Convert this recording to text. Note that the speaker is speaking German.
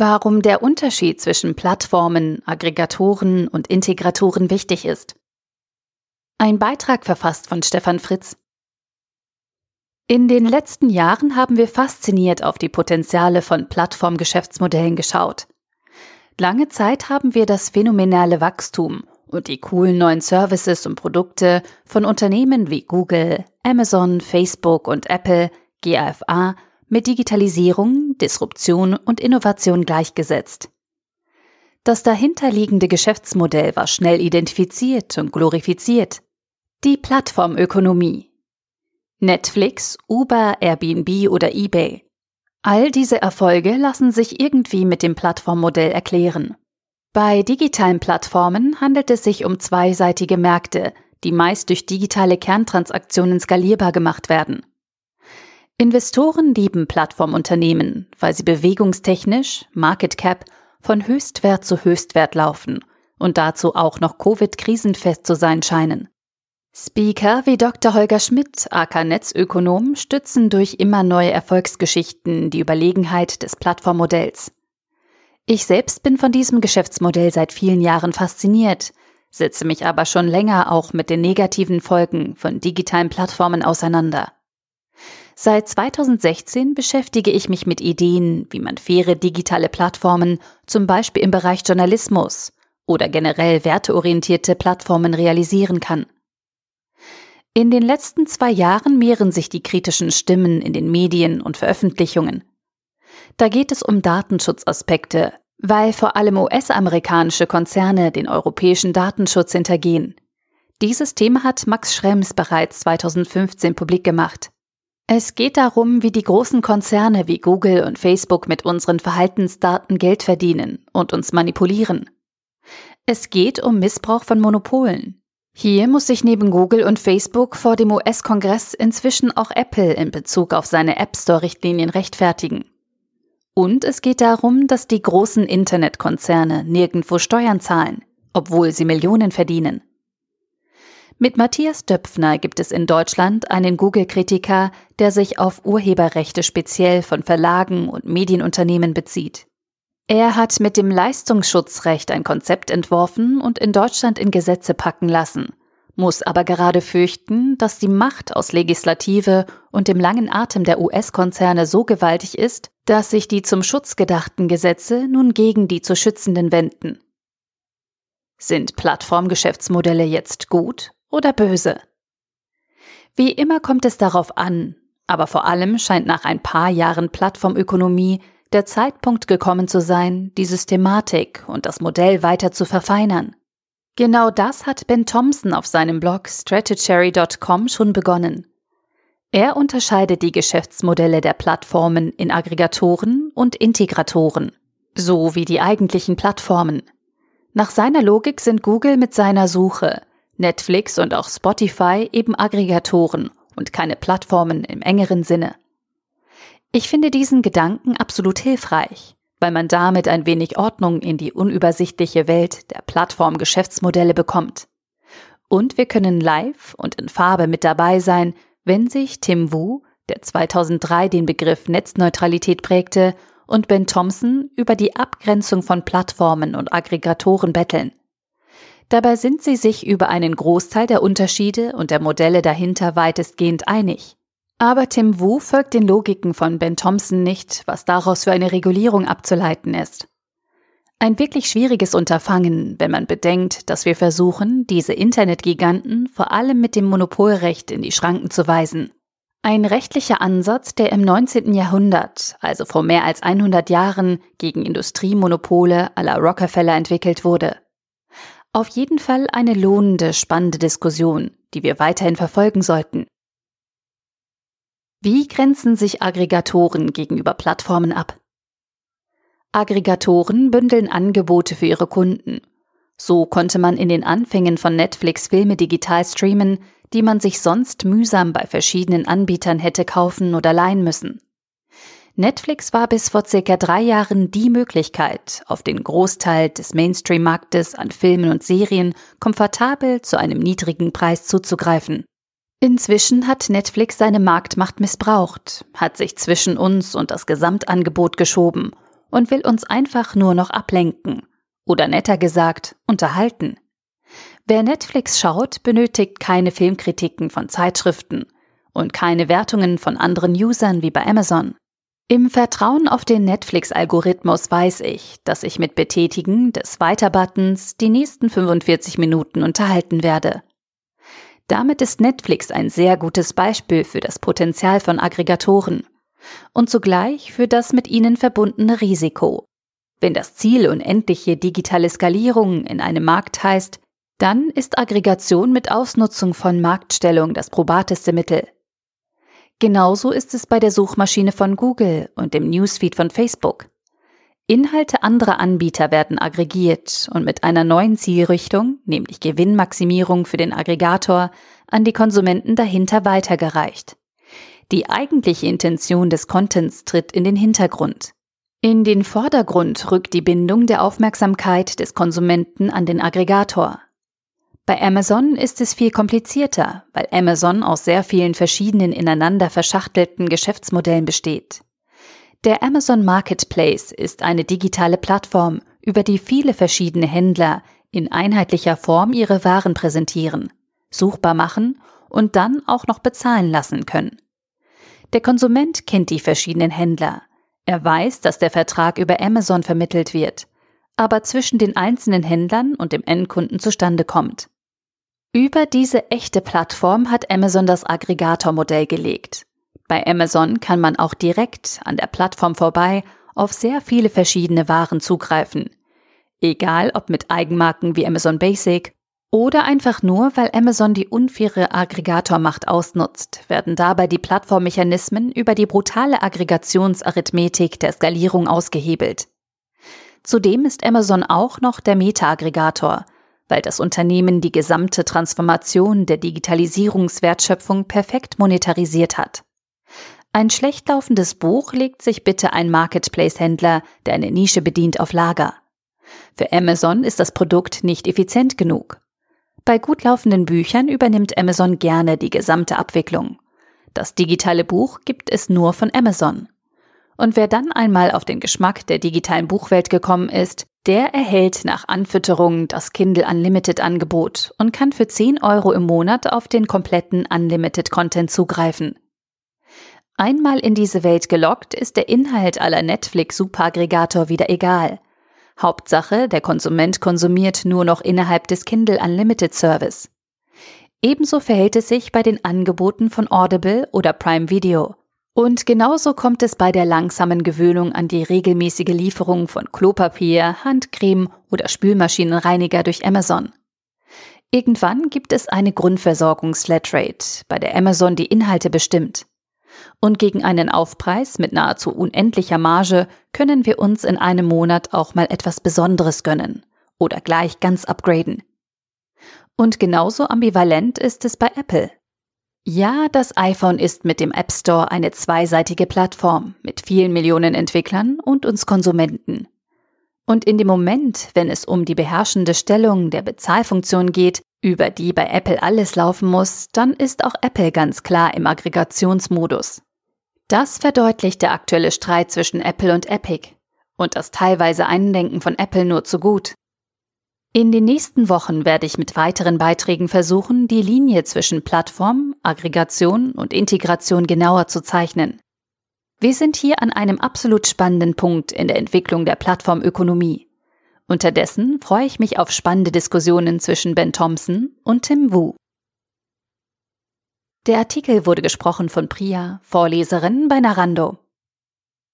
Warum der Unterschied zwischen Plattformen, Aggregatoren und Integratoren wichtig ist. Ein Beitrag verfasst von Stefan Fritz. In den letzten Jahren haben wir fasziniert auf die Potenziale von Plattformgeschäftsmodellen geschaut. Lange Zeit haben wir das phänomenale Wachstum und die coolen neuen Services und Produkte von Unternehmen wie Google, Amazon, Facebook und Apple, GAFA mit Digitalisierung, Disruption und Innovation gleichgesetzt. Das dahinterliegende Geschäftsmodell war schnell identifiziert und glorifiziert. Die Plattformökonomie. Netflix, Uber, Airbnb oder eBay. All diese Erfolge lassen sich irgendwie mit dem Plattformmodell erklären. Bei digitalen Plattformen handelt es sich um zweiseitige Märkte, die meist durch digitale Kerntransaktionen skalierbar gemacht werden. Investoren lieben Plattformunternehmen, weil sie bewegungstechnisch, Market Cap, von Höchstwert zu Höchstwert laufen und dazu auch noch Covid-krisenfest zu sein scheinen. Speaker wie Dr. Holger Schmidt, AK Netzökonom, stützen durch immer neue Erfolgsgeschichten die Überlegenheit des Plattformmodells. Ich selbst bin von diesem Geschäftsmodell seit vielen Jahren fasziniert, setze mich aber schon länger auch mit den negativen Folgen von digitalen Plattformen auseinander. Seit 2016 beschäftige ich mich mit Ideen, wie man faire digitale Plattformen, zum Beispiel im Bereich Journalismus oder generell werteorientierte Plattformen realisieren kann. In den letzten zwei Jahren mehren sich die kritischen Stimmen in den Medien und Veröffentlichungen. Da geht es um Datenschutzaspekte, weil vor allem US-amerikanische Konzerne den europäischen Datenschutz hintergehen. Dieses Thema hat Max Schrems bereits 2015 publik gemacht. Es geht darum, wie die großen Konzerne wie Google und Facebook mit unseren Verhaltensdaten Geld verdienen und uns manipulieren. Es geht um Missbrauch von Monopolen. Hier muss sich neben Google und Facebook vor dem US-Kongress inzwischen auch Apple in Bezug auf seine App Store-Richtlinien rechtfertigen. Und es geht darum, dass die großen Internetkonzerne nirgendwo Steuern zahlen, obwohl sie Millionen verdienen. Mit Matthias Döpfner gibt es in Deutschland einen Google-Kritiker, der sich auf Urheberrechte speziell von Verlagen und Medienunternehmen bezieht. Er hat mit dem Leistungsschutzrecht ein Konzept entworfen und in Deutschland in Gesetze packen lassen, muss aber gerade fürchten, dass die Macht aus Legislative und dem langen Atem der US-Konzerne so gewaltig ist, dass sich die zum Schutz gedachten Gesetze nun gegen die zu Schützenden wenden. Sind Plattformgeschäftsmodelle jetzt gut oder böse. Wie immer kommt es darauf an, aber vor allem scheint nach ein paar Jahren Plattformökonomie der Zeitpunkt gekommen zu sein, die Systematik und das Modell weiter zu verfeinern. Genau das hat Ben Thompson auf seinem Blog stratechery.com schon begonnen. Er unterscheidet die Geschäftsmodelle der Plattformen in Aggregatoren und Integratoren, so wie die eigentlichen Plattformen. Nach seiner Logik sind Google mit seiner Suche, Netflix und auch Spotify eben Aggregatoren und keine Plattformen im engeren Sinne. Ich finde diesen Gedanken absolut hilfreich, weil man damit ein wenig Ordnung in die unübersichtliche Welt der Plattform-Geschäftsmodelle bekommt. Und wir können live und in Farbe mit dabei sein, wenn sich Tim Wu, der 2003 den Begriff Netzneutralität prägte, und Ben Thompson über die Abgrenzung von Plattformen und Aggregatoren betteln. Dabei sind sie sich über einen Großteil der Unterschiede und der Modelle dahinter weitestgehend einig. Aber Tim Wu folgt den Logiken von Ben Thompson nicht, was daraus für eine Regulierung abzuleiten ist. Ein wirklich schwieriges Unterfangen, wenn man bedenkt, dass wir versuchen, diese Internetgiganten vor allem mit dem Monopolrecht in die Schranken zu weisen. Ein rechtlicher Ansatz, der im 19. Jahrhundert, also vor mehr als 100 Jahren, gegen Industriemonopole à la Rockefeller entwickelt wurde. Auf jeden Fall eine lohnende, spannende Diskussion, die wir weiterhin verfolgen sollten. Wie grenzen sich Aggregatoren gegenüber Plattformen ab? Aggregatoren bündeln Angebote für ihre Kunden. So konnte man in den Anfängen von Netflix Filme digital streamen, die man sich sonst mühsam bei verschiedenen Anbietern hätte kaufen oder leihen müssen. Netflix war bis vor circa drei Jahren die Möglichkeit, auf den Großteil des Mainstream-Marktes an Filmen und Serien komfortabel zu einem niedrigen Preis zuzugreifen. Inzwischen hat Netflix seine Marktmacht missbraucht, hat sich zwischen uns und das Gesamtangebot geschoben und will uns einfach nur noch ablenken oder netter gesagt unterhalten. Wer Netflix schaut, benötigt keine Filmkritiken von Zeitschriften und keine Wertungen von anderen Usern wie bei Amazon. Im Vertrauen auf den Netflix-Algorithmus weiß ich, dass ich mit Betätigen des Weiter-Buttons die nächsten 45 Minuten unterhalten werde. Damit ist Netflix ein sehr gutes Beispiel für das Potenzial von Aggregatoren und zugleich für das mit ihnen verbundene Risiko. Wenn das Ziel unendliche digitale Skalierung in einem Markt heißt, dann ist Aggregation mit Ausnutzung von Marktstellung das probateste Mittel. Genauso ist es bei der Suchmaschine von Google und dem Newsfeed von Facebook. Inhalte anderer Anbieter werden aggregiert und mit einer neuen Zielrichtung, nämlich Gewinnmaximierung für den Aggregator, an die Konsumenten dahinter weitergereicht. Die eigentliche Intention des Contents tritt in den Hintergrund. In den Vordergrund rückt die Bindung der Aufmerksamkeit des Konsumenten an den Aggregator. Bei Amazon ist es viel komplizierter, weil Amazon aus sehr vielen verschiedenen ineinander verschachtelten Geschäftsmodellen besteht. Der Amazon Marketplace ist eine digitale Plattform, über die viele verschiedene Händler in einheitlicher Form ihre Waren präsentieren, suchbar machen und dann auch noch bezahlen lassen können. Der Konsument kennt die verschiedenen Händler. Er weiß, dass der Vertrag über Amazon vermittelt wird, aber zwischen den einzelnen Händlern und dem Endkunden zustande kommt. Über diese echte Plattform hat Amazon das Aggregator-Modell gelegt. Bei Amazon kann man auch direkt an der Plattform vorbei auf sehr viele verschiedene Waren zugreifen. Egal ob mit Eigenmarken wie Amazon Basic oder einfach nur, weil Amazon die unfaire Aggregatormacht ausnutzt, werden dabei die Plattformmechanismen über die brutale Aggregationsarithmetik der Skalierung ausgehebelt. Zudem ist Amazon auch noch der Meta-Aggregator – weil das Unternehmen die gesamte Transformation der Digitalisierungswertschöpfung perfekt monetarisiert hat. Ein schlecht laufendes Buch legt sich bitte ein Marketplace-Händler, der eine Nische bedient, auf Lager. Für Amazon ist das Produkt nicht effizient genug. Bei gut laufenden Büchern übernimmt Amazon gerne die gesamte Abwicklung. Das digitale Buch gibt es nur von Amazon. Und wer dann einmal auf den Geschmack der digitalen Buchwelt gekommen ist, der erhält nach Anfütterung das Kindle Unlimited Angebot und kann für 10 Euro im Monat auf den kompletten Unlimited Content zugreifen. Einmal in diese Welt gelockt, ist der Inhalt aller Netflix Superaggregator wieder egal. Hauptsache, der Konsument konsumiert nur noch innerhalb des Kindle Unlimited Service. Ebenso verhält es sich bei den Angeboten von Audible oder Prime Video. Und genauso kommt es bei der langsamen Gewöhnung an die regelmäßige Lieferung von Klopapier, Handcreme oder Spülmaschinenreiniger durch Amazon. Irgendwann gibt es eine Grundversorgungs-Flatrate, bei der Amazon die Inhalte bestimmt. Und gegen einen Aufpreis mit nahezu unendlicher Marge können wir uns in einem Monat auch mal etwas Besonderes gönnen oder gleich ganz upgraden. Und genauso ambivalent ist es bei Apple. Ja, das iPhone ist mit dem App Store eine zweiseitige Plattform mit vielen Millionen Entwicklern und uns Konsumenten. Und in dem Moment, wenn es um die beherrschende Stellung der Bezahlfunktion geht, über die bei Apple alles laufen muss, dann ist auch Apple ganz klar im Aggregationsmodus. Das verdeutlicht der aktuelle Streit zwischen Apple und Epic und das teilweise Eindenken von Apple nur zu gut. In den nächsten Wochen werde ich mit weiteren Beiträgen versuchen, die Linie zwischen Plattform, Aggregation und Integration genauer zu zeichnen. Wir sind hier an einem absolut spannenden Punkt in der Entwicklung der Plattformökonomie. Unterdessen freue ich mich auf spannende Diskussionen zwischen Ben Thompson und Tim Wu. Der Artikel wurde gesprochen von Priya, Vorleserin bei Narando.